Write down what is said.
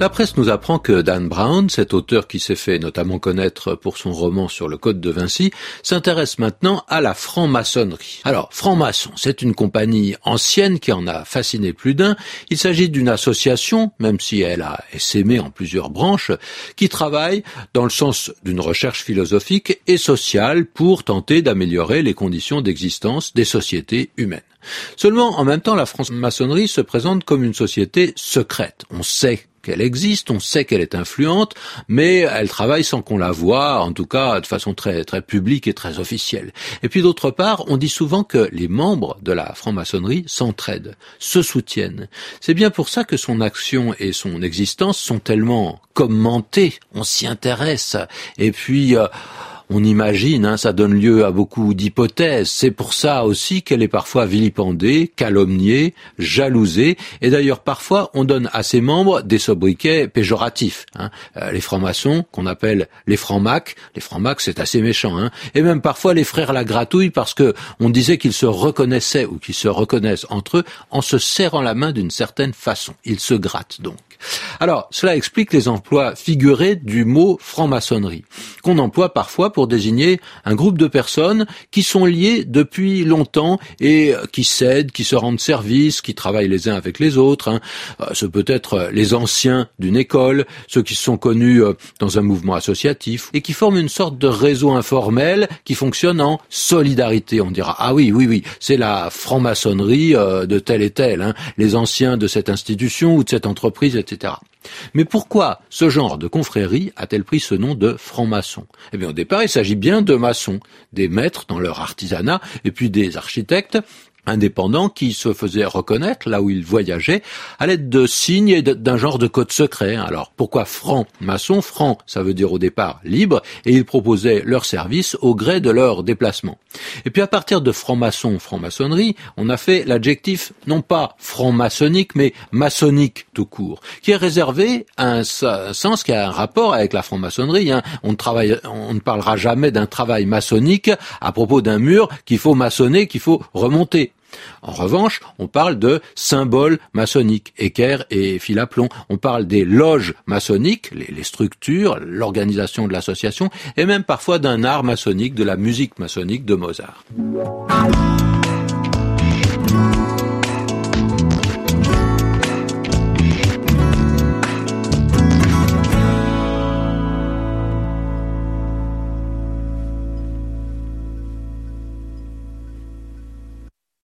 La presse nous apprend que Dan Brown, cet auteur qui s'est fait notamment connaître pour son roman sur le Code de Vinci, s'intéresse maintenant à la franc-maçonnerie. Alors, franc-maçon, c'est une compagnie ancienne qui en a fasciné plus d'un. Il s'agit d'une association, même si elle a essaimé en plusieurs branches, qui travaille dans le sens d'une recherche philosophique et sociale pour tenter d'améliorer les conditions d'existence des sociétés humaines. Seulement, en même temps, la franc-maçonnerie se présente comme une société secrète. On sait qu'elle existe, on sait qu'elle est influente, mais elle travaille sans qu'on la voie, en tout cas de façon très très publique et très officielle. Et puis d'autre part, on dit souvent que les membres de la franc-maçonnerie s'entraident, se soutiennent. C'est bien pour ça que son action et son existence sont tellement commentées, on s'y intéresse. Et puis euh, on imagine, hein, ça donne lieu à beaucoup d'hypothèses. C'est pour ça aussi qu'elle est parfois vilipendée, calomniée, jalousée, et d'ailleurs parfois on donne à ses membres des sobriquets péjoratifs. Hein. Euh, les francs-maçons, qu'on appelle les francs-macs, les francs-macs c'est assez méchant, hein. et même parfois les frères la gratouille parce que on disait qu'ils se reconnaissaient ou qu'ils se reconnaissent entre eux en se serrant la main d'une certaine façon. Ils se grattent donc. Alors, cela explique les emplois figurés du mot franc-maçonnerie, qu'on emploie parfois pour désigner un groupe de personnes qui sont liées depuis longtemps et qui s'aident, qui se rendent service, qui travaillent les uns avec les autres. Hein. Euh, ce peut être les anciens d'une école, ceux qui se sont connus euh, dans un mouvement associatif et qui forment une sorte de réseau informel qui fonctionne en solidarité. On dira ah oui oui oui c'est la franc-maçonnerie euh, de tel et tel, hein. les anciens de cette institution ou de cette entreprise etc. Mais pourquoi ce genre de confrérie a-t-elle pris ce nom de franc-maçon? Eh bien, au départ, il s'agit bien de maçons, des maîtres dans leur artisanat, et puis des architectes indépendants qui se faisaient reconnaître là où ils voyageaient à l'aide de signes et d'un genre de code secret. Alors pourquoi franc-maçon Franc, ça veut dire au départ libre, et ils proposaient leurs services au gré de leur déplacement. Et puis à partir de franc-maçon, franc-maçonnerie, on a fait l'adjectif non pas franc-maçonnique, mais maçonnique tout court, qui est réservé à un sens qui a un rapport avec la franc-maçonnerie. Hein. On, travaille, on ne parlera jamais d'un travail maçonnique à propos d'un mur qu'il faut maçonner, qu'il faut remonter. En revanche, on parle de symboles maçonniques, équerre et fil à plomb. On parle des loges maçonniques, les, structures, l'organisation de l'association, et même parfois d'un art maçonnique, de la musique maçonnique de Mozart.